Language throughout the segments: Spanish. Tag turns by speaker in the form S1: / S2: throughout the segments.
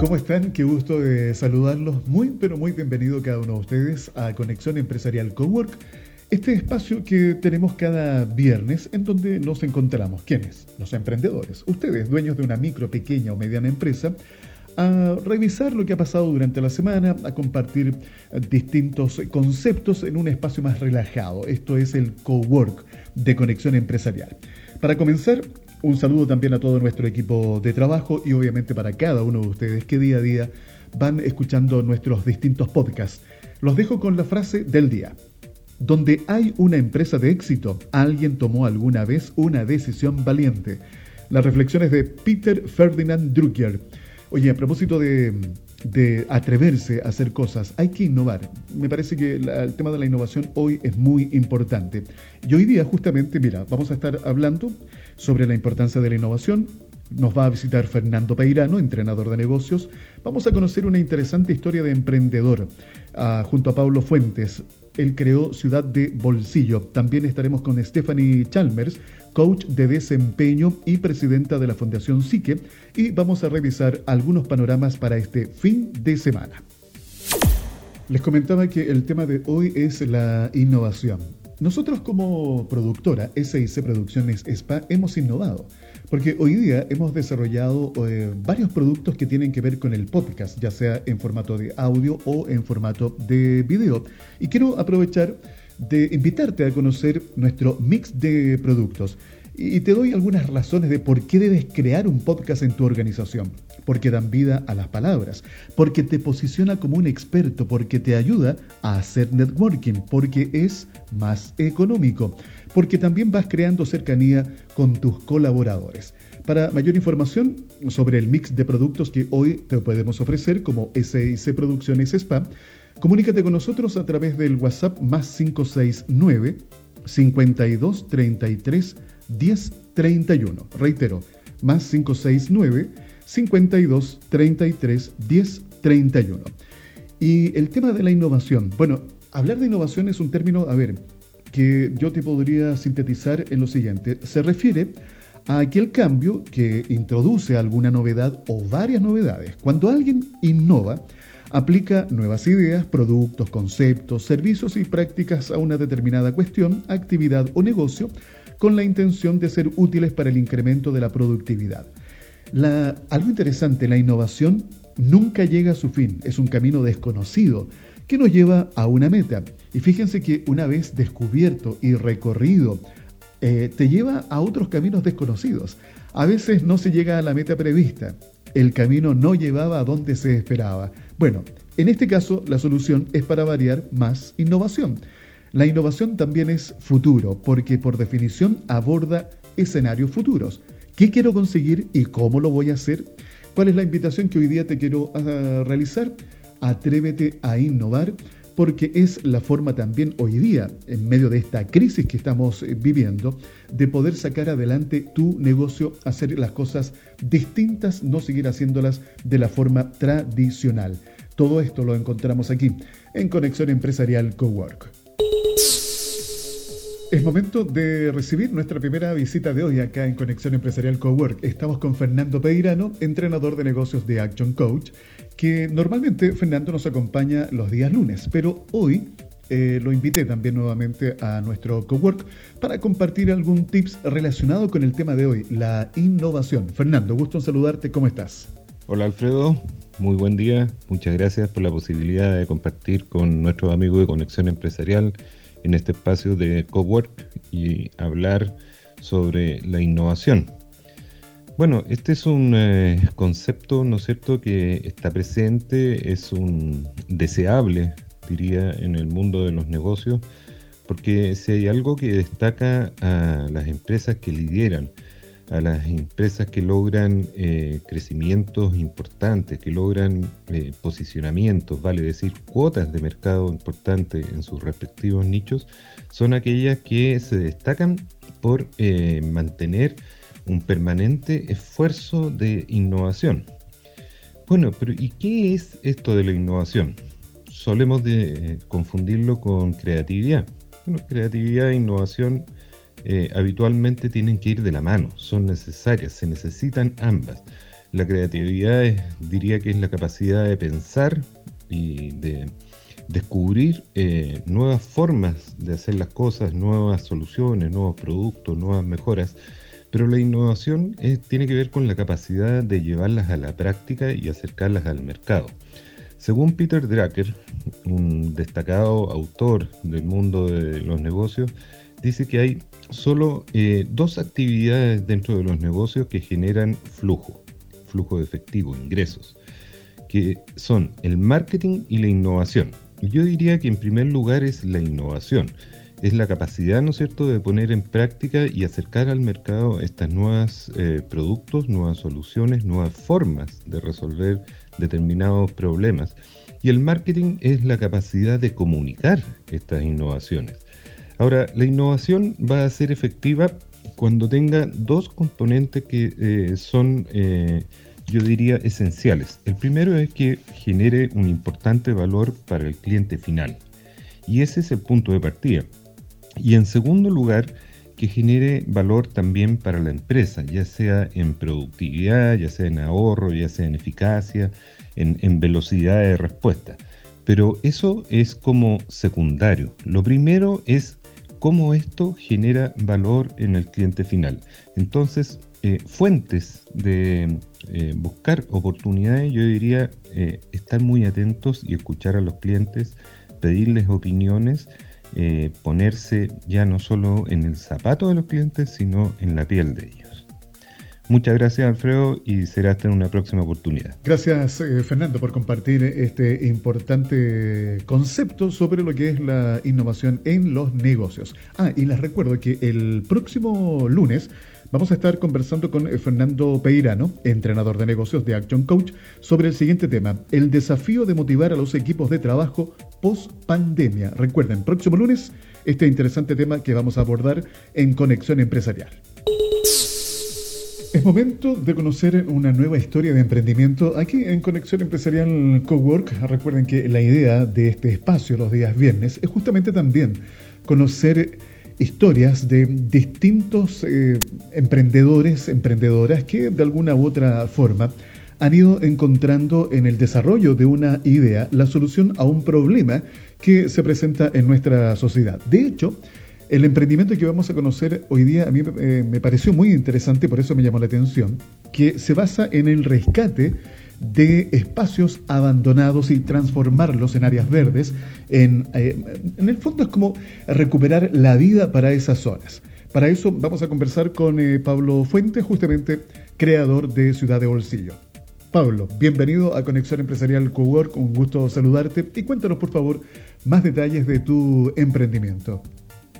S1: ¿Cómo están? Qué gusto de saludarlos. Muy, pero muy bienvenido cada uno de ustedes a Conexión Empresarial Cowork, este espacio que tenemos cada viernes en donde nos encontramos. ¿Quiénes? Los emprendedores. Ustedes, dueños de una micro, pequeña o mediana empresa, a revisar lo que ha pasado durante la semana, a compartir distintos conceptos en un espacio más relajado. Esto es el Cowork de Conexión Empresarial. Para comenzar, un saludo también a todo nuestro equipo de trabajo y obviamente para cada uno de ustedes que día a día van escuchando nuestros distintos podcasts. Los dejo con la frase del día. Donde hay una empresa de éxito, alguien tomó alguna vez una decisión valiente. Las reflexiones de Peter Ferdinand Drucker. Oye, a propósito de, atreverse a hacer cosas, hay que innovar. Me parece que el tema de la innovación hoy es muy importante. Y hoy día justamente, mira, vamos a estar hablando sobre la importancia de la innovación. Nos va a visitar Fernando Peirano, entrenador de negocios. Vamos a conocer una interesante historia de emprendedor ah, junto a Pablo Fuentes. Él creó Ciudad de Bolsillo. También estaremos con Stephanie Chalmers, coach de desempeño y presidenta de la Fundación Psique. Y vamos a revisar algunos panoramas para este fin de semana. Les comentaba que el tema de hoy es la innovación. Nosotros como productora SIC Producciones SPA hemos innovado, porque hoy día hemos desarrollado eh, varios productos que tienen que ver con el podcast, ya sea en formato de audio o en formato de video. Y quiero aprovechar de invitarte a conocer nuestro mix de productos y te doy algunas razones de por qué debes crear un podcast en tu organización. Porque dan vida a las palabras, porque te posiciona como un experto, porque te ayuda a hacer networking, porque es más económico, porque también vas creando cercanía con tus colaboradores. Para mayor información sobre el mix de productos que hoy te podemos ofrecer como SIC Producciones Spa, comunícate con nosotros a través del WhatsApp más 569 5233 1031. Reitero, más 569 52 33 10 31. Y el tema de la innovación. Bueno, hablar de innovación es un término, a ver, que yo te podría sintetizar en lo siguiente. Se refiere a aquel cambio que introduce alguna novedad o varias novedades. Cuando alguien innova, aplica nuevas ideas, productos, conceptos, servicios y prácticas a una determinada cuestión, actividad o negocio con la intención de ser útiles para el incremento de la productividad. algo interesante, la innovación nunca llega a su fin, es un camino desconocido que nos lleva a una meta. Y fíjense que una vez descubierto y recorrido, eh, te lleva a otros caminos desconocidos. A veces no se llega a la meta prevista, el camino no llevaba a donde se esperaba. Bueno, en este caso la solución es para variar más innovación. La innovación también es futuro, porque por definición aborda escenarios futuros. ¿Qué quiero conseguir y cómo lo voy a hacer? ¿Cuál es la invitación que hoy día te quiero ah, realizar? Atrévete a innovar porque es la forma también hoy día, en medio de esta crisis que estamos eh, viviendo, de poder sacar adelante tu negocio, hacer las cosas distintas, no seguir haciéndolas de la forma tradicional. Todo esto lo encontramos aquí, en Conexión Empresarial Cowork. Es momento de recibir nuestra primera visita de hoy acá en Conexión Empresarial Cowork. Estamos con Fernando Peirano, entrenador de negocios de Action Coach, que normalmente Fernando nos acompaña los días lunes, pero hoy eh, lo invité también nuevamente a nuestro cowork para compartir algún tips relacionado con el tema de hoy, la innovación. Fernando, gusto en saludarte, ¿cómo estás?
S2: Hola Alfredo, muy buen día, muchas gracias por la posibilidad de compartir con nuestros amigos de Conexión Empresarial en este espacio de cowork y hablar sobre la innovación. Bueno, este es un eh, concepto, ¿no es cierto?, que está presente, es un deseable, diría, en el mundo de los negocios, porque si hay algo que destaca a las empresas que lideran, a las empresas que logran eh, crecimientos importantes, que logran eh, posicionamientos, vale decir, cuotas de mercado importantes en sus respectivos nichos, son aquellas que se destacan por eh, mantener un permanente esfuerzo de innovación. Bueno, pero ¿y qué es esto de la innovación? Solemos confundirlo con creatividad. Bueno, creatividad e innovación eh, habitualmente tienen que ir de la mano, son necesarias, se necesitan ambas. La creatividad diría que es la capacidad de pensar y de descubrir eh, nuevas formas de hacer las cosas, nuevas soluciones, nuevos productos, nuevas mejoras. Pero la innovación tiene que ver con la capacidad de llevarlas a la práctica y acercarlas al mercado. Según Peter Drucker, un destacado autor del mundo de los negocios, dice que hay solo eh, dos actividades dentro de los negocios que generan flujo, flujo de efectivo, ingresos, que son el marketing y la innovación. Yo diría que en primer lugar es la innovación, es la capacidad, ¿no es cierto?, de poner en práctica y acercar al mercado estas nuevas eh, productos, nuevas soluciones, nuevas formas de resolver determinados problemas. Y el marketing es la capacidad de comunicar estas innovaciones. Ahora, la innovación va a ser efectiva cuando tenga dos componentes que eh, son eh, yo diría, esenciales. El primero es que genere un importante valor para el cliente final. Y ese es el punto de partida. Y en segundo lugar, que genere valor también para la empresa, ya sea en productividad, ya sea en ahorro, ya sea en eficacia, en, en velocidad de respuesta. Pero eso es como secundario. Lo primero es cómo esto genera valor en el cliente final. Entonces, eh, fuentes de eh, buscar oportunidades, yo diría eh, estar muy atentos y escuchar a los clientes, pedirles opiniones, ponerse ya no solo en el zapato de los clientes, sino en la piel de ellos. Muchas gracias Alfredo y será hasta en una próxima oportunidad.
S1: Gracias Fernando por compartir este importante concepto sobre lo que es la innovación en los negocios. Ah, y les recuerdo que el próximo lunes Vamos a estar conversando con eh, Fernando Peirano, entrenador de negocios de Action Coach, sobre el siguiente tema, el desafío de motivar a los equipos de trabajo post pandemia. Recuerden, próximo lunes, este interesante tema que vamos a abordar en Conexión Empresarial. Es momento de conocer una nueva historia de emprendimiento aquí en Conexión Empresarial Cowork. Recuerden que la idea de este espacio los días viernes es justamente también conocer historias de distintos eh, emprendedores, emprendedoras que de alguna u otra forma han ido encontrando en el desarrollo de una idea la solución a un problema que se presenta en nuestra sociedad. De hecho, el emprendimiento que vamos a conocer hoy día a mí eh, me pareció muy interesante, por eso me llamó la atención, que se basa en el rescate de espacios abandonados y transformarlos en áreas verdes. En, eh, el fondo es como recuperar la vida para esas zonas. Para eso vamos a conversar con eh, Pablo Fuentes, justamente creador de Ciudad de Bolsillo. Pablo, bienvenido a Conexión Empresarial Cowork, un gusto saludarte y cuéntanos por favor más detalles de tu emprendimiento.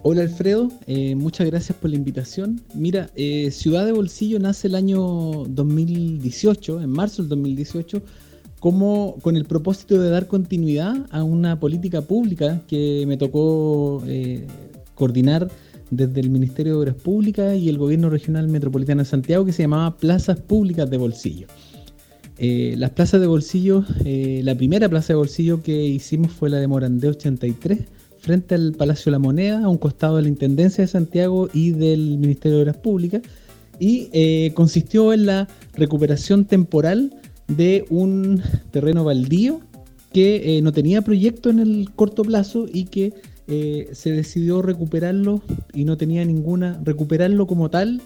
S3: Hola Alfredo, eh, muchas gracias por la invitación. Mira, eh, Ciudad de Bolsillo nace el año 2018, en marzo del 2018, como con el propósito de dar continuidad a una política pública que me tocó eh, coordinar desde el Ministerio de Obras Públicas y el Gobierno Regional Metropolitano de Santiago, que se llamaba Plazas Públicas de Bolsillo. las plazas de bolsillo, la primera plaza de bolsillo que hicimos fue la de Morandé 83 frente al Palacio de la Moneda, a un costado de la Intendencia de Santiago y del Ministerio de Obras Públicas, y eh, consistió en la recuperación temporal de un terreno baldío que eh, no tenía proyecto en el corto plazo y que eh, se decidió recuperarlo y no tenía ninguna, recuperarlo como tal,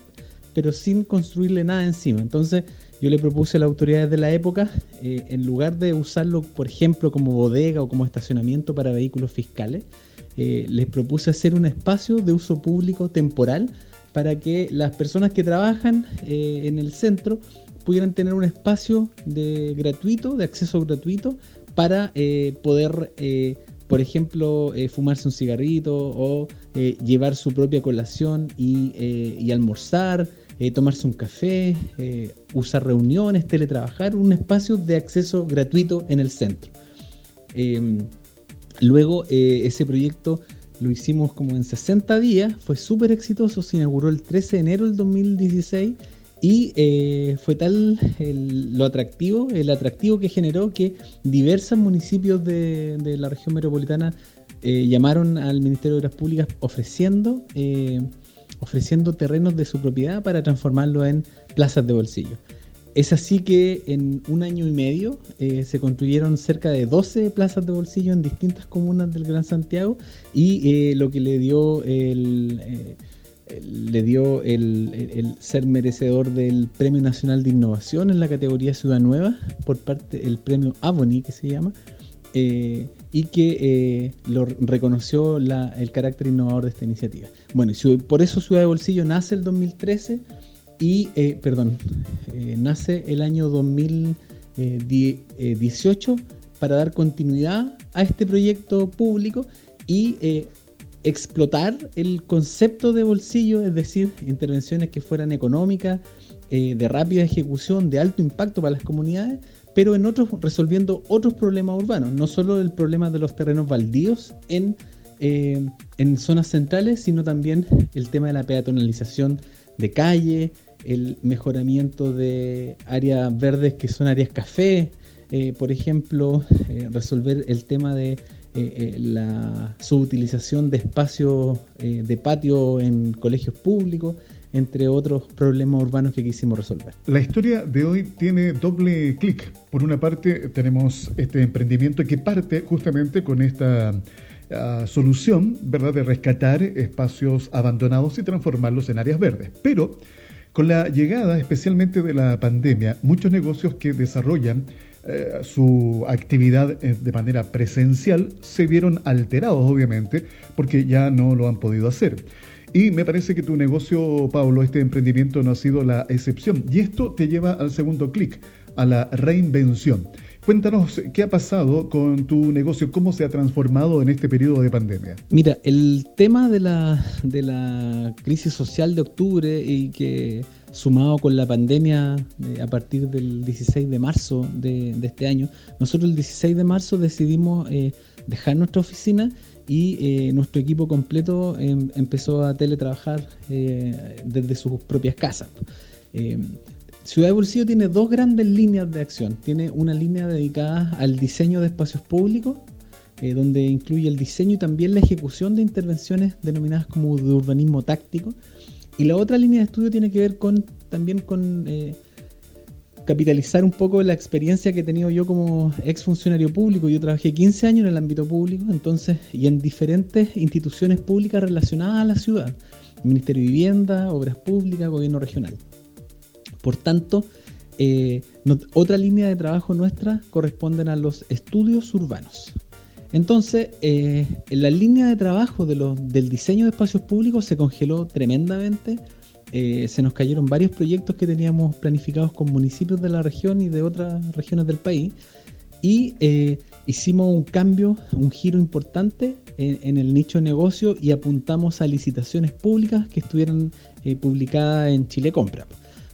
S3: pero sin construirle nada encima. Entonces yo le propuse a las autoridades de la época, en lugar de usarlo, por ejemplo, como bodega o como estacionamiento para vehículos fiscales, eh, les propuse hacer un espacio de uso público temporal para que las personas que trabajan eh, en el centro pudieran tener un espacio de gratuito, de acceso gratuito, para eh, poder, por ejemplo, fumarse un cigarrito o llevar su propia colación y, almorzar, tomarse un café, usar reuniones, teletrabajar, un espacio de acceso gratuito en el centro. Em, Luego eh, ese proyecto lo hicimos como en 60 días, fue súper exitoso, se inauguró el 13 de enero del 2016 y eh, fue tal lo atractivo, el atractivo que generó que diversos municipios de, la región metropolitana eh, llamaron al Ministerio de Obras Públicas ofreciendo, ofreciendo terrenos de su propiedad para transformarlo en plazas de bolsillo. es así que en un año y medio eh, se construyeron cerca de 12 plazas de bolsillo en distintas comunas del Gran Santiago y lo que le dio el, le dio el, ser merecedor del Premio Nacional de Innovación en la categoría Ciudad Nueva por parte del premio Avoni que se llama y que lo reconoció el carácter innovador de esta iniciativa. Bueno, por eso Ciudad de Bolsillo nace el 2013 y, eh, perdón, eh, nace el año 2018 para dar continuidad a este proyecto público y eh, explotar el concepto de bolsillo, es decir, intervenciones que fueran económicas, de rápida ejecución, de alto impacto para las comunidades, pero en otros resolviendo otros problemas urbanos, no solo el problema de los terrenos baldíos en, en zonas centrales, sino también el tema de la peatonalización de calle, el mejoramiento de áreas verdes que son áreas café, eh, por ejemplo, eh, resolver el tema de eh, la subutilización de espacios de patio en colegios públicos, entre otros problemas urbanos que quisimos resolver.
S1: La historia de hoy tiene doble clic. Por una parte tenemos este emprendimiento que parte justamente con esta ah, solución, ¿verdad?, de rescatar espacios abandonados y transformarlos en áreas verdes. Pero con la llegada especialmente de la pandemia, muchos negocios que desarrollan eh, su actividad eh, de manera presencial se vieron alterados, obviamente, porque ya no lo han podido hacer. Y me parece que tu negocio, Pablo, este emprendimiento no ha sido la excepción. Y esto te lleva al segundo clic, a la reinvención. Cuéntanos qué ha pasado con tu negocio, cómo se ha transformado en este periodo de pandemia.
S3: Mira, el tema de la, de la crisis social de octubre y que sumado con la pandemia eh, a partir del 16 de marzo de, este año, nosotros el 16 de marzo decidimos eh, dejar nuestra oficina y eh, nuestro equipo completo em, empezó a teletrabajar desde sus propias casas. Ciudad de Bolsillo tiene dos grandes líneas de acción. Tiene una línea dedicada al diseño de espacios públicos, eh, donde incluye el diseño y también la ejecución de intervenciones denominadas como de urbanismo táctico. Y la otra línea de estudio tiene que ver con también con eh, capitalizar un poco la experiencia que he tenido yo como ex funcionario público. Yo trabajé 15 años en el ámbito público, entonces, y en diferentes instituciones públicas relacionadas a la ciudad. Ministerio de Vivienda, Obras Públicas, Gobierno Regional. Por tanto, eh, otra línea de trabajo nuestra corresponden a los estudios urbanos. Entonces, eh, en la línea de trabajo del diseño de espacios públicos se congeló tremendamente. Eh, se nos cayeron varios proyectos que teníamos planificados con municipios de la región y de otras regiones del país. Y hicimos un cambio, un giro importante en, el nicho de negocio y apuntamos a licitaciones públicas que estuvieran publicadas en Chile Compra.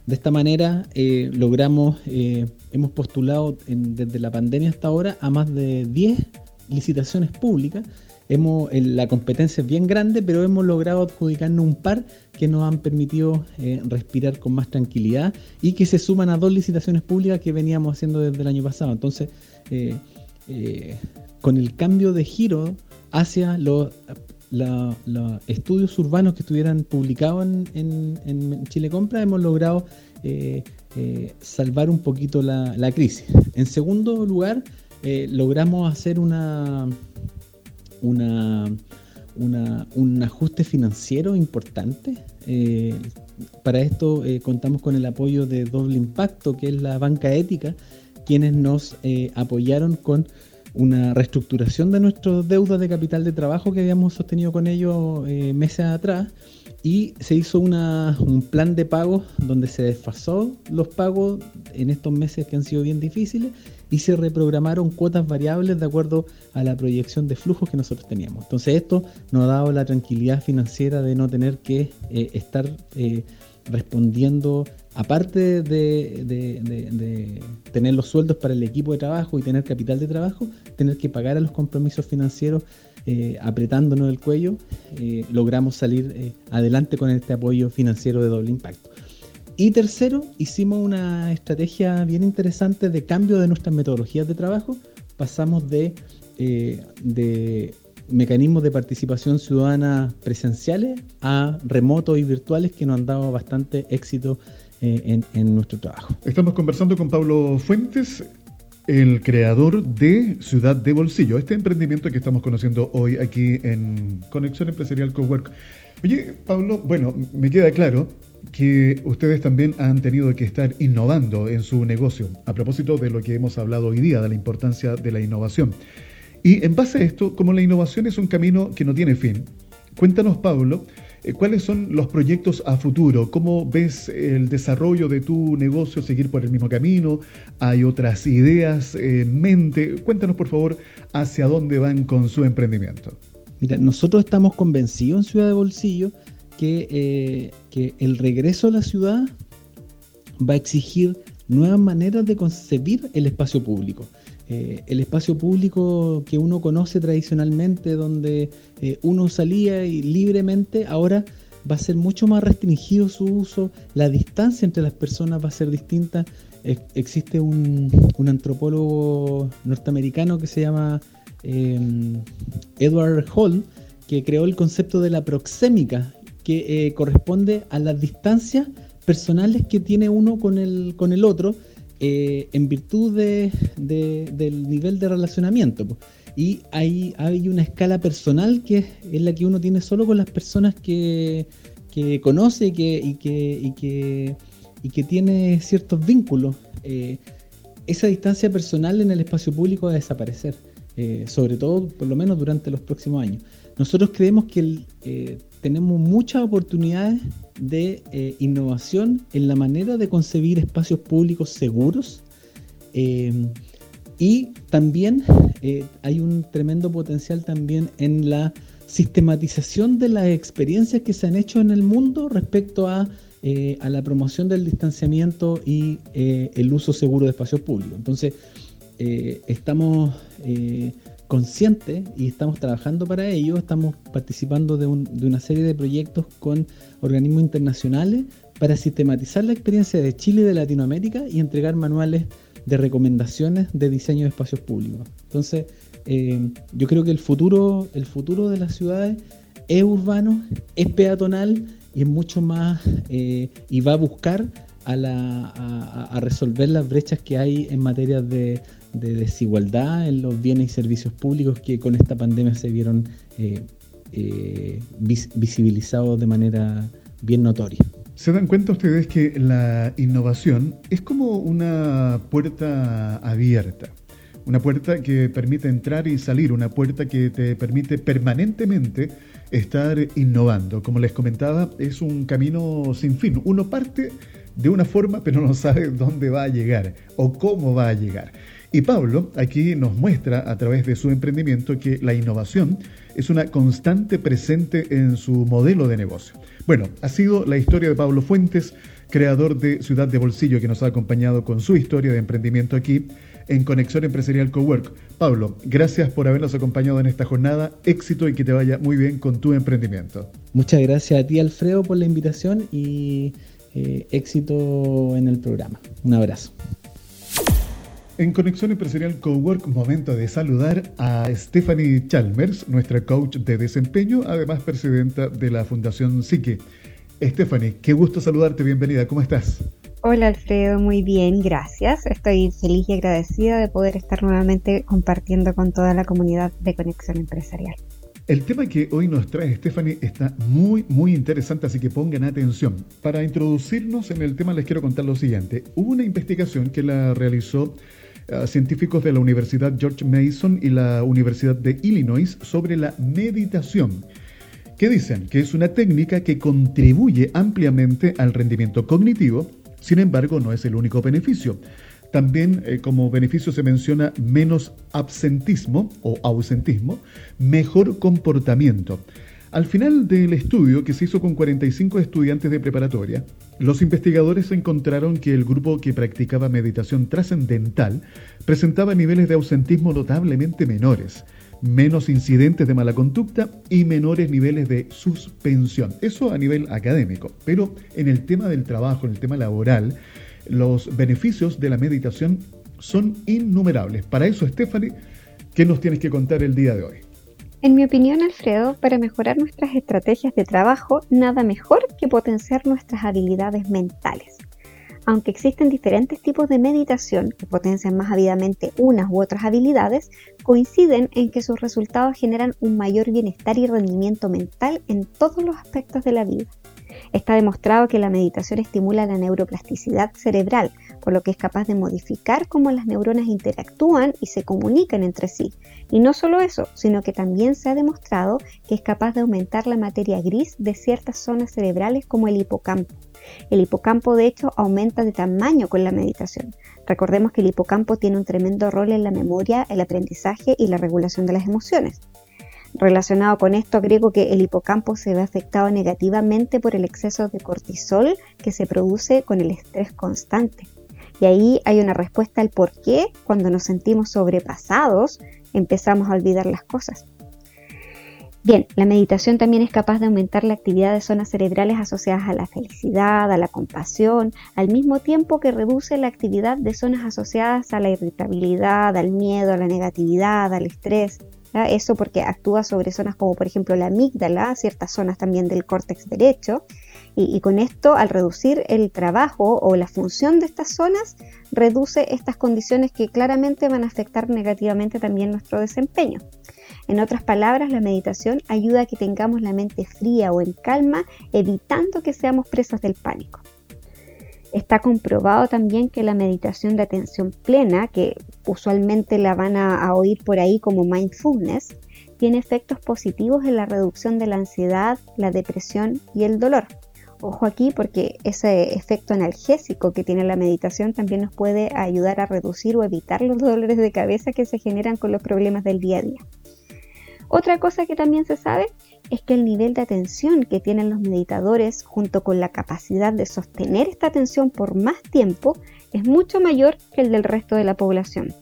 S3: De esta manera eh, logramos, eh, hemos postulado desde la pandemia hasta ahora a más de 10 licitaciones públicas. La competencia es bien grande, pero hemos logrado adjudicarnos un par que nos han permitido eh, respirar con más tranquilidad y que se suman a dos licitaciones públicas que veníamos haciendo desde el año pasado. Entonces, con el cambio de giro hacia los los estudios urbanos que estuvieran publicados en, Chile Compra, hemos logrado eh, eh, salvar un poquito la, crisis. En segundo lugar, eh, logramos hacer un ajuste financiero importante. para esto contamos con el apoyo de Doble Impacto, que es la banca ética, quienes nos apoyaron con una reestructuración de nuestros deudas de capital de trabajo que habíamos sostenido con ellos eh, meses atrás y se hizo un plan de pagos donde se desfasó los pagos en estos meses que han sido bien difíciles y se reprogramaron cuotas variables de acuerdo a la proyección de flujos que nosotros teníamos. Entonces esto nos ha dado la tranquilidad financiera de no tener que eh, estar eh, respondiendo aparte de, tener los sueldos para el equipo de trabajo y tener capital de trabajo, tener que pagar a los compromisos financieros eh, apretándonos el cuello, eh, logramos salir eh, adelante con este apoyo financiero de doble impacto. Y tercero, hicimos una estrategia bien interesante de cambio de nuestras metodologías de trabajo. Pasamos de, de mecanismos de participación ciudadana presenciales a remotos y virtuales que nos han dado bastante éxito en, en nuestro trabajo.
S1: Estamos conversando con Pablo Fuentes, el creador de Ciudad de Bolsillo, este emprendimiento que estamos conociendo hoy aquí en Conexión Empresarial Cowork. Oye, Pablo, bueno, me queda claro que ustedes también han tenido que estar innovando en su negocio, a propósito de lo que hemos hablado hoy día, de la importancia de la innovación. Y en base a esto, como la innovación es un camino que no tiene fin, cuéntanos, Pablo, eh, ¿Cuáles son los proyectos a futuro? ¿Cómo ves el desarrollo de tu negocio seguir por el mismo camino? ¿Hay otras ideas en mente? Cuéntanos, por favor, hacia dónde van con su emprendimiento.
S3: Mira, nosotros estamos convencidos en Ciudad de Bolsillo que, eh, que el regreso a la ciudad va a exigir nuevas maneras de concebir el espacio público. Eh, el espacio público que uno conoce tradicionalmente, donde eh, uno salía y libremente, ahora va a ser mucho más restringido su uso, la distancia entre las personas va a ser distinta. existe un, antropólogo norteamericano que se llama em, Edward Hall, que creó el concepto de la proxémica, que eh, corresponde a las distancias personales que tiene uno con el, con el otro eh, en virtud del nivel de relacionamiento. Y hay, hay una escala personal que es la que uno tiene solo con las personas que, conoce y que, tiene ciertos vínculos. Eh, esa distancia personal en el espacio público va a desaparecer, eh, sobre todo, por lo menos durante los próximos años. Nosotros creemos que tenemos muchas oportunidades de eh, innovación en la manera de concebir espacios públicos seguros eh, y también eh, hay un tremendo potencial también en la sistematización de las experiencias que se han hecho en el mundo respecto a, a la promoción del distanciamiento y el uso seguro de espacios públicos. Entonces, estamos consciente y estamos trabajando para ello, estamos participando de, una serie de proyectos con organismos internacionales para sistematizar la experiencia de Chile y de Latinoamérica y entregar manuales de recomendaciones de diseño de espacios públicos. Entonces, eh, yo creo que el futuro, el futuro de las ciudades es urbano, es peatonal y es mucho más eh, y va a buscar a, resolver las brechas que hay en materia de, desigualdad en los bienes y servicios públicos que con esta pandemia se vieron eh, eh, visibilizados de manera bien notoria.
S1: ¿Se dan cuenta ustedes que la innovación es como una puerta abierta? Una puerta que permite entrar y salir, una puerta que te permite permanentemente estar innovando. Como les comentaba, es un camino sin fin. Uno parte de una forma, pero no sabe dónde va a llegar o cómo va a llegar. Y Pablo aquí nos muestra a través de su emprendimiento que la innovación es una constante presente en su modelo de negocio. Bueno, ha sido la historia de Pablo Fuentes, creador de Ciudad de Bolsillo, que nos ha acompañado con su historia de emprendimiento aquí en Conexión Empresarial Cowork. Pablo, gracias por habernos acompañado en esta jornada. Éxito y que te vaya muy bien con tu emprendimiento.
S3: Muchas gracias a ti, Alfredo, por la invitación y eh, éxito en el programa. Un abrazo.
S1: En Conexión Empresarial Cowork, momento de saludar a Stephanie Chalmers, nuestra coach de desempeño, además presidenta de la Fundación Psique. Stephanie, qué gusto saludarte, bienvenida, ¿cómo estás?
S4: Hola Alfredo, muy bien, gracias. Estoy feliz y agradecida de poder estar nuevamente compartiendo con toda la comunidad de Conexión Empresarial.
S1: El tema que hoy nos trae Stephanie está muy, muy interesante, así que pongan atención. Para introducirnos en el tema les quiero contar lo siguiente. Hubo una investigación que la realizó científicos de la Universidad George Mason y la Universidad de Illinois sobre la meditación. Que dicen que es una técnica que contribuye ampliamente al rendimiento cognitivo, sin embargo no es el único beneficio. También eh, como beneficio se menciona menos absentismo o ausentismo, mejor comportamiento. Al final del estudio, que se hizo con 45 estudiantes de preparatoria, los investigadores encontraron que el grupo que practicaba meditación trascendental presentaba niveles de ausentismo notablemente menores, menos incidentes de mala conducta y menores niveles de suspensión. Eso a nivel académico. Pero en el tema del trabajo, en el tema laboral, los beneficios de la meditación son innumerables. Para eso, Stephanie, ¿qué nos tienes que contar el día de hoy?
S4: En mi opinión, Alfredo, para mejorar nuestras estrategias de trabajo, nada mejor que potenciar nuestras habilidades mentales. aunque existen diferentes tipos de meditación que potencian más ávidamente unas u otras habilidades, coinciden en que sus resultados generan un mayor bienestar y rendimiento mental en todos los aspectos de la vida. Está demostrado que la meditación estimula la neuroplasticidad cerebral, por lo que es capaz de modificar cómo las neuronas interactúan y se comunican entre sí. Y no solo eso, sino que también se ha demostrado que es capaz de aumentar la materia gris de ciertas zonas cerebrales como el hipocampo. El hipocampo de hecho aumenta de tamaño con la meditación. Recordemos que el hipocampo tiene un tremendo rol en la memoria, el aprendizaje y la regulación de las emociones. Relacionado con esto, agrego que el hipocampo se ve afectado negativamente por el exceso de cortisol que se produce con el estrés constante. Y ahí hay una respuesta al por qué cuando nos sentimos sobrepasados empezamos a olvidar las cosas. Bien, la meditación también es capaz de aumentar la actividad de zonas cerebrales asociadas a la felicidad, a la compasión, al mismo tiempo que reduce la actividad de zonas asociadas a la irritabilidad, al miedo, a la negatividad, al estrés. Eso porque actúa sobre zonas como por ejemplo la amígdala, ciertas zonas también del córtex derecho, y, con esto al reducir el trabajo o la función de estas zonas, reduce estas condiciones que claramente van a afectar negativamente también nuestro desempeño. En otras palabras, la meditación ayuda a que tengamos la mente fría o en calma, evitando que seamos presas del pánico. Está comprobado también que la meditación de atención plena, que usualmente la van a, oír por ahí como mindfulness, tiene efectos positivos en la reducción de la ansiedad, la depresión y el dolor. Ojo aquí porque ese efecto analgésico que tiene la meditación también nos puede ayudar a reducir o evitar los dolores de cabeza que se generan con los problemas del día a día. Otra cosa que también se sabe es que el nivel de atención que tienen los meditadores junto con la capacidad de sostener esta atención por más tiempo es mucho mayor que el del resto de la población.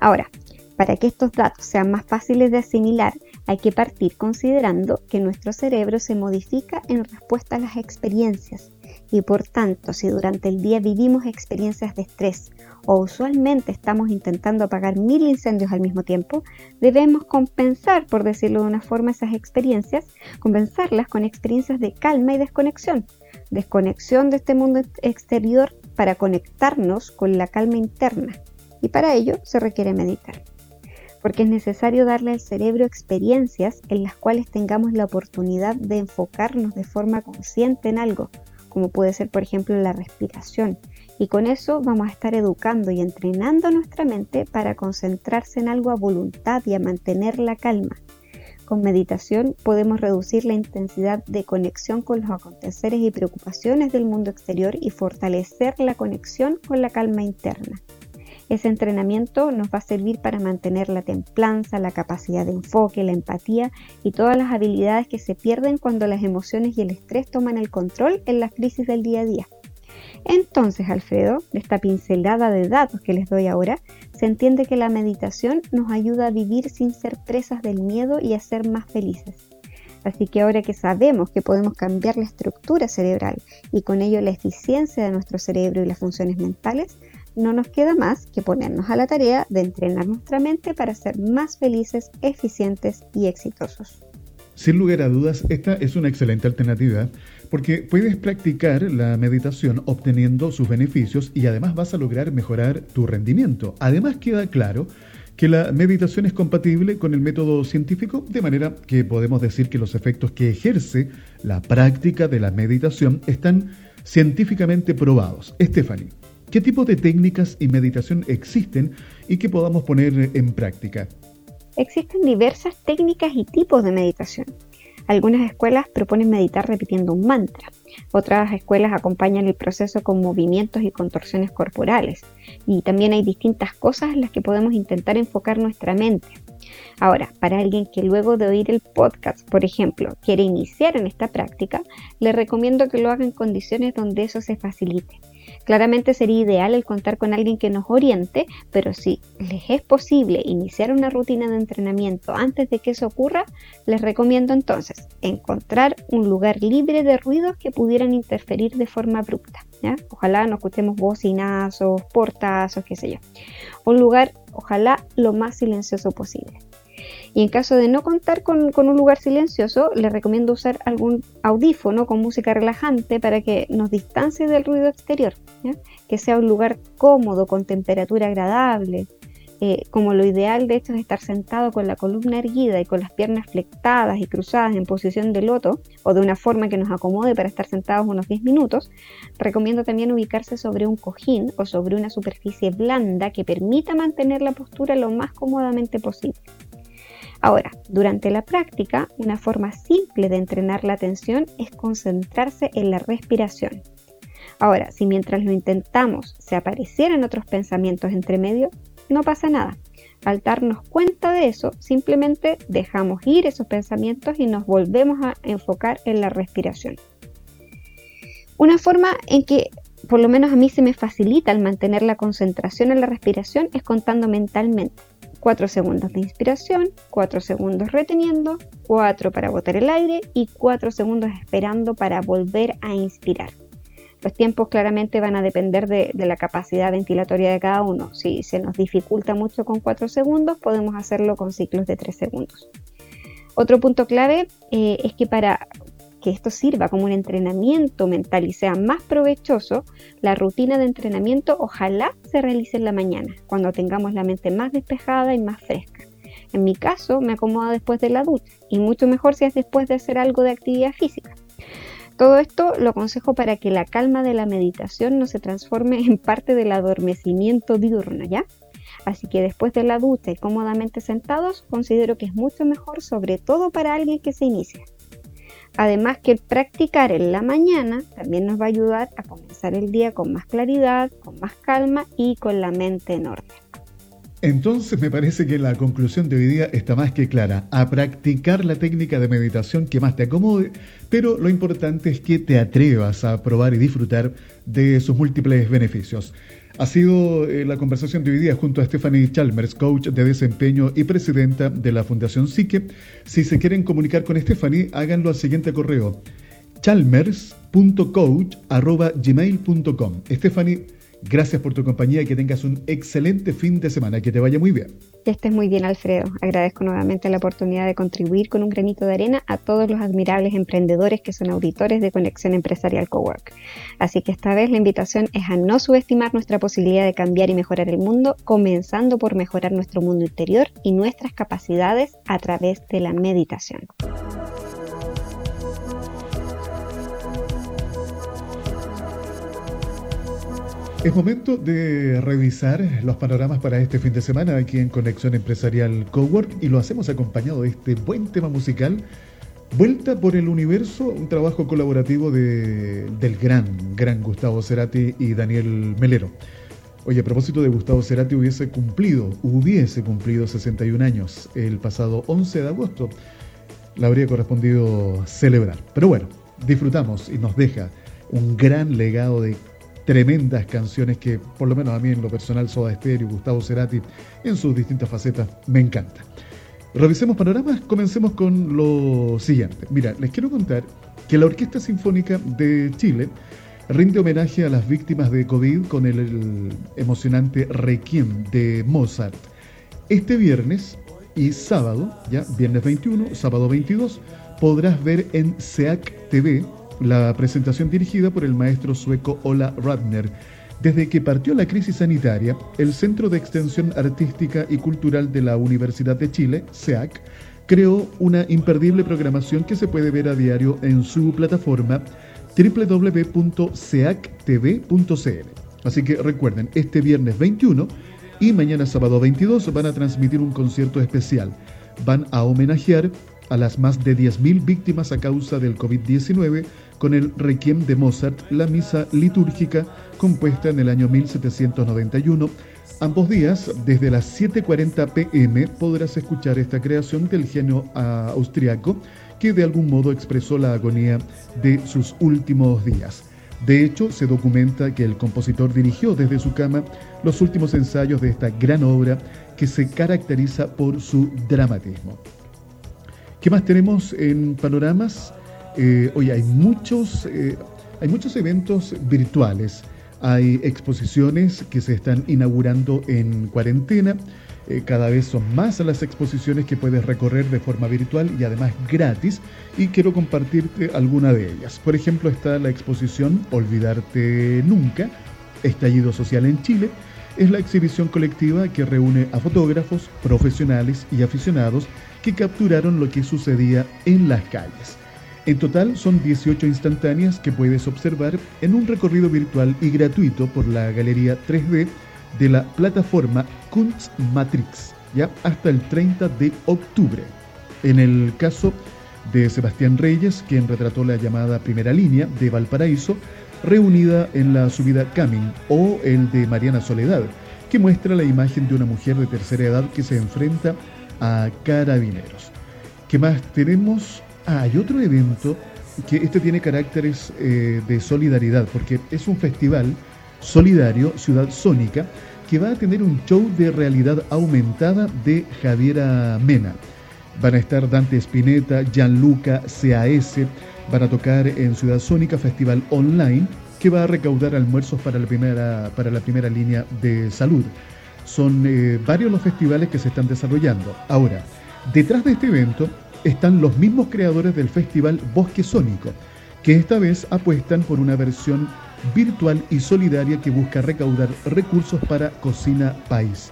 S4: Ahora, para que estos datos sean más fáciles de asimilar, hay que partir considerando que nuestro cerebro se modifica en respuesta a las experiencias y por tanto si durante el día vivimos experiencias de estrés o usualmente estamos intentando apagar mil incendios al mismo tiempo, debemos compensar, por decirlo de una forma, esas experiencias, compensarlas con experiencias de calma y desconexión. Desconexión de este mundo exterior para conectarnos con la calma interna. Y para ello se requiere meditar. Porque es necesario darle al cerebro experiencias en las cuales tengamos la oportunidad de enfocarnos de forma consciente en algo, como puede ser por ejemplo la respiración, y con eso vamos a estar educando y entrenando nuestra mente para concentrarse en algo a voluntad y a mantener la calma. Con meditación podemos reducir la intensidad de conexión con los aconteceres y preocupaciones del mundo exterior y fortalecer la conexión con la calma interna. Ese entrenamiento nos va a servir para mantener la templanza, la capacidad de enfoque, la empatía y todas las habilidades que se pierden cuando las emociones y el estrés toman el control en las crisis del día a día. Entonces, Alfredo, de esta pincelada de datos que les doy ahora, se entiende que la meditación nos ayuda a vivir sin ser presas del miedo y a ser más felices. Así que ahora que sabemos que podemos cambiar la estructura cerebral y con ello la eficiencia de nuestro cerebro y las funciones mentales, no nos queda más que ponernos a la tarea de entrenar nuestra mente para ser más felices, eficientes y exitosos.
S1: Sin lugar a dudas, esta es una excelente alternativa porque puedes practicar la meditación obteniendo sus beneficios y además vas a lograr mejorar tu rendimiento. Además queda claro que la meditación es compatible con el método científico, de manera que podemos decir que los efectos que ejerce la práctica de la meditación están científicamente probados. Stephanie, ¿qué tipo de técnicas y meditación existen y que podamos poner en práctica?
S4: Existen diversas técnicas y tipos de meditación. Algunas escuelas proponen meditar repitiendo un mantra. Otras escuelas acompañan el proceso con movimientos y contorsiones corporales. Y también hay distintas cosas en las que podemos intentar enfocar nuestra mente. Ahora, para alguien que luego de oír el podcast, por ejemplo, quiere iniciar en esta práctica, le recomiendo que lo haga en condiciones donde eso se facilite. Claramente sería ideal el contar con alguien que nos oriente, pero si les es posible iniciar una rutina de entrenamiento antes de que eso ocurra, les recomiendo entonces encontrar un lugar libre de ruidos que pudieran interferir de forma abrupta. Ojalá no escuchemos bocinazos, portazos, qué sé yo. Un lugar, ojalá, lo más silencioso posible. Y en caso de no contar con, un lugar silencioso, le recomiendo usar algún audífono con música relajante para que nos distancie del ruido exterior, que sea un lugar cómodo, con temperatura agradable, eh, como lo ideal de hecho es estar sentado con la columna erguida y con las piernas flectadas y cruzadas en posición de loto o de una forma que nos acomode para estar sentados unos 10 minutos, recomiendo también ubicarse sobre un cojín o sobre una superficie blanda que permita mantener la postura lo más cómodamente posible. Ahora, durante la práctica, una forma simple de entrenar la atención es concentrarse en la respiración. Ahora, si mientras lo intentamos se aparecieran otros pensamientos entre medio, no pasa nada. Al darnos cuenta de eso, simplemente dejamos ir esos pensamientos y nos volvemos a enfocar en la respiración. Una forma en que por lo menos a mí se me facilita el mantener la concentración en la respiración es contando mentalmente. 4 segundos de inspiración, 4 segundos reteniendo, 4 para botar el aire y 4 segundos esperando para volver a inspirar. Los tiempos claramente van a depender de, la capacidad ventilatoria de cada uno. Si se nos dificulta mucho con 4 segundos, podemos hacerlo con ciclos de 3 segundos. Otro punto clave eh, es que para que esto sirva como un entrenamiento mental y sea más provechoso, la rutina de entrenamiento ojalá se realice en la mañana, cuando tengamos la mente más despejada y más fresca. En mi caso, me acomoda después de la ducha y mucho mejor si es después de hacer algo de actividad física. Todo esto lo aconsejo para que la calma de la meditación no se transforme en parte del adormecimiento diurno, ¿ya? Así que después de la ducha y cómodamente sentados, considero que es mucho mejor, sobre todo para alguien que se inicia. Además que practicar en la mañana también nos va a ayudar a comenzar el día con más claridad, con más calma y con la mente en orden.
S1: Entonces me parece que la conclusión de hoy día está más que clara. A practicar la técnica de meditación que más te acomode, pero lo importante es que te atrevas a probar y disfrutar de sus múltiples beneficios. Ha sido eh, la conversación día junto a Stephanie Chalmers, coach de desempeño y presidenta de la Fundación Psique. Si se quieren comunicar con Stephanie, háganlo al siguiente correo: chalmers.coach.gmail.com. Stephanie Gracias por tu compañía y que tengas un excelente fin de semana. Que te vaya muy bien.
S4: Que estés muy bien, Alfredo. Agradezco nuevamente la oportunidad de contribuir con un granito de arena a todos los admirables emprendedores que son auditores de Conexión Empresarial Cowork. Así que esta vez la invitación es a no subestimar nuestra posibilidad de cambiar y mejorar el mundo, comenzando por mejorar nuestro mundo interior y nuestras capacidades a través de la meditación.
S1: Es momento de revisar los panoramas para este fin de semana aquí en Conexión Empresarial Cowork y lo hacemos acompañado de este buen tema musical, Vuelta por el Universo, un trabajo colaborativo de, del gran, gran Gustavo Cerati y Daniel Melero. Oye, a propósito de Gustavo Cerati, hubiese cumplido, hubiese cumplido 61 años el pasado 11 de agosto. La habría correspondido celebrar. Pero bueno, disfrutamos y nos deja un gran legado de tremendas canciones que, por lo menos a mí en lo personal, Soda Stereo, Gustavo Cerati, en sus distintas facetas, me encanta. Revisemos panoramas, comencemos con lo siguiente. Mira, les quiero contar que la Orquesta Sinfónica de Chile rinde homenaje a las víctimas de COVID con el, emocionante Requiem de Mozart. Este viernes y sábado, ya, viernes 21, sábado 22, podrás ver en SEAC TV la presentación dirigida por el maestro sueco Ola Radner. Desde que partió la crisis sanitaria, el Centro de Extensión Artística y Cultural de la Universidad de Chile, SEAC, creó una imperdible programación que se puede ver a diario en su plataforma www.seactv.cl. Así que recuerden, este viernes 21 y mañana sábado 22 van a transmitir un concierto especial. Van a homenajear a las más de 10.000 víctimas a causa del COVID-19 con el Requiem de Mozart, la misa litúrgica compuesta en el año 1791. Ambos días, desde las 7.40 pm, podrás escuchar esta creación del genio ah, austriaco que de algún modo expresó la agonía de sus últimos días. De hecho, se documenta que el compositor dirigió desde su cama los últimos ensayos de esta gran obra que se caracteriza por su dramatismo. ¿Qué más tenemos en panoramas? Eh, hoy hay muchos, eh, hay muchos eventos virtuales, hay exposiciones que se están inaugurando en cuarentena. Eh, cada vez son más las exposiciones que puedes recorrer de forma virtual y además gratis y quiero compartirte alguna de ellas. Por ejemplo está la exposición Olvidarte Nunca, Estallido Social en Chile. Es la exhibición colectiva que reúne a fotógrafos, profesionales y aficionados que capturaron lo que sucedía en las calles. En total son 18 instantáneas que puedes observar en un recorrido virtual y gratuito por la galería 3D de la plataforma Kunstmatrix, ya hasta el 30 de octubre. En el caso de Sebastián Reyes, quien retrató la llamada primera línea de Valparaíso, reunida en la subida Camin, o el de Mariana Soledad, que muestra la imagen de una mujer de tercera edad que se enfrenta a carabineros. ¿Qué más tenemos? Ah, hay otro evento que este tiene caracteres eh, de solidaridad, porque es un festival solidario, Ciudad Sónica, que va a tener un show de realidad aumentada de Javiera Mena. Van a estar Dante Spinetta, Gianluca, CAS, van a tocar en Ciudad Sónica Festival Online, que va a recaudar almuerzos para la primera, para la primera línea de salud. Son eh, varios los festivales que se están desarrollando. Ahora, detrás de este evento están los mismos creadores del festival Bosque Sónico, que esta vez apuestan por una versión virtual y solidaria que busca recaudar recursos para Cocina País.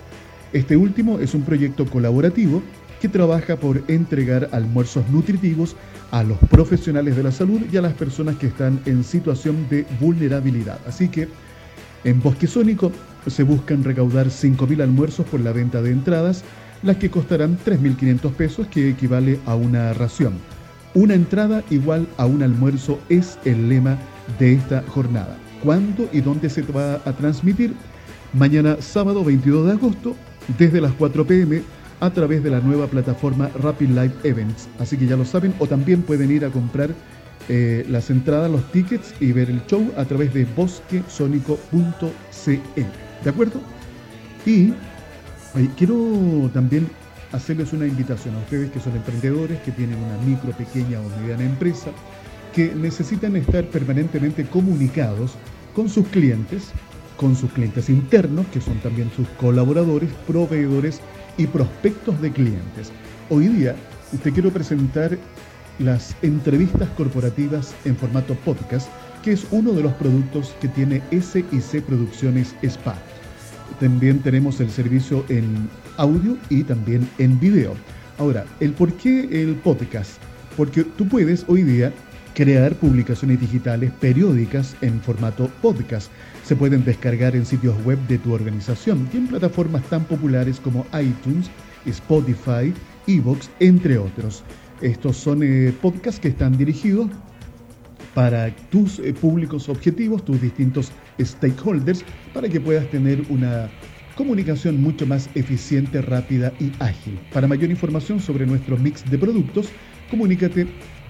S1: Este último es un proyecto colaborativo que trabaja por entregar almuerzos nutritivos a los profesionales de la salud y a las personas que están en situación de vulnerabilidad. Así que en Bosque Sónico se buscan recaudar 5.000 almuerzos por la venta de entradas, las que costarán 3.500 pesos, que equivale a una ración. Una entrada igual a un almuerzo es el lema de esta jornada. ¿Cuándo y dónde se va a transmitir? Mañana sábado 22 de agosto desde las 4 pm a través de la nueva plataforma Rapid Live Events. Así que ya lo saben o también pueden ir a comprar eh, las entradas, los tickets y ver el show a través de bosquesónico.cl. ¿De acuerdo? Y quiero también hacerles una invitación a ustedes que son emprendedores, que tienen una micro, pequeña o mediana empresa que necesitan estar permanentemente comunicados con sus clientes, con sus clientes internos, que son también sus colaboradores, proveedores y prospectos de clientes. Hoy día te quiero presentar las entrevistas corporativas en formato podcast, que es uno de los productos que tiene SIC Producciones Spa. También tenemos el servicio en audio y también en video. Ahora, ¿el por qué el podcast? Porque tú puedes hoy día crear publicaciones digitales periódicas en formato podcast. Se pueden descargar en sitios web de tu organización y en plataformas tan populares como iTunes, Spotify, Evox, entre otros. Estos son eh, podcasts que están dirigidos para tus eh, públicos objetivos, tus distintos stakeholders, para que puedas tener una comunicación mucho más eficiente, rápida y ágil. Para mayor información sobre nuestro mix de productos, comunícate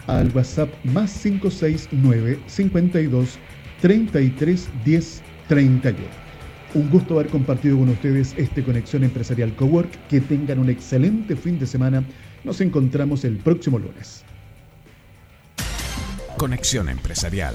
S1: al WhatsApp más 569 52 33 10 31. Un gusto haber compartido con ustedes este Conexión Empresarial Cowork. Que tengan un excelente fin de semana. Nos encontramos el próximo lunes.
S5: Conexión Empresarial